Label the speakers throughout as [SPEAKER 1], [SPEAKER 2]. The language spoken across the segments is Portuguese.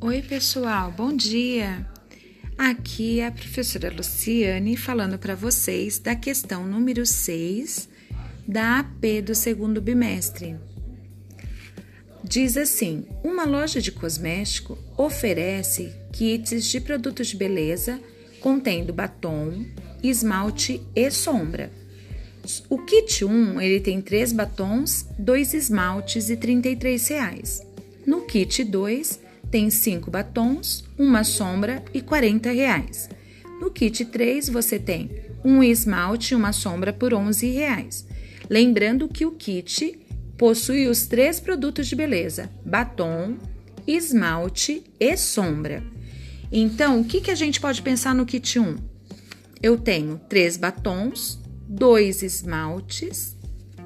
[SPEAKER 1] Oi, pessoal, bom dia! Aqui é a professora Luciane falando para vocês da questão número 6 da AP do segundo bimestre. Diz assim: uma loja de cosmético oferece kits de produtos de beleza contendo batom, esmalte e sombra. O kit 1 ele tem três batons, dois esmaltes e 33 reais. No kit 2 tem cinco batons, uma sombra e 40 reais. No kit 3 você tem um esmalte e uma sombra por 11 reais. Lembrando que o kit possui os três produtos de beleza: batom, esmalte e sombra. Então, o que, que a gente pode pensar no kit 1? Eu tenho três batons, dois esmaltes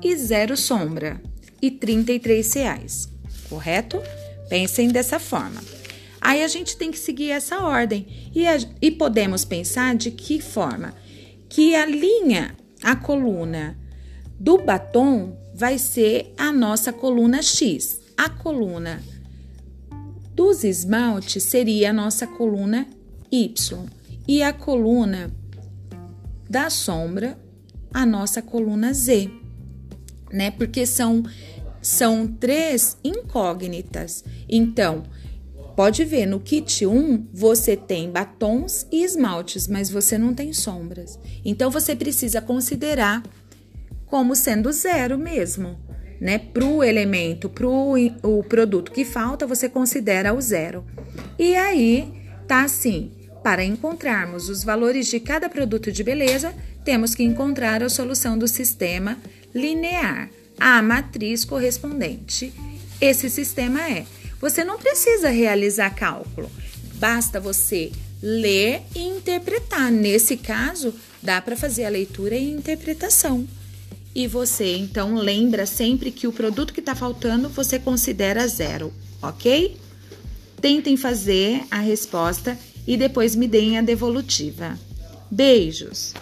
[SPEAKER 1] e zero sombra e 33 reais, correto? Pensem dessa forma. Aí a gente tem que seguir essa ordem e, a, e podemos pensar de que forma? Que a linha, a coluna do batom vai ser a nossa coluna X. A coluna dos esmaltes seria a nossa coluna Y. E a coluna da sombra, a nossa coluna Z, né? Porque são são três incógnitas. Então, pode ver, no kit 1 você tem batons e esmaltes, mas você não tem sombras. Então, você precisa considerar como sendo zero mesmo, né? Para o elemento, para o produto que falta, você considera o zero. E aí, tá assim. Para encontrarmos os valores de cada produto de beleza, temos que encontrar a solução do sistema linear a matriz correspondente. Esse sistema é. Você não precisa realizar cálculo, basta você ler e interpretar. Nesse caso, dá para fazer a leitura e interpretação. E você então lembra sempre que o produto que está faltando você considera zero, ok? Tentem fazer a resposta e depois me deem a devolutiva. Beijos!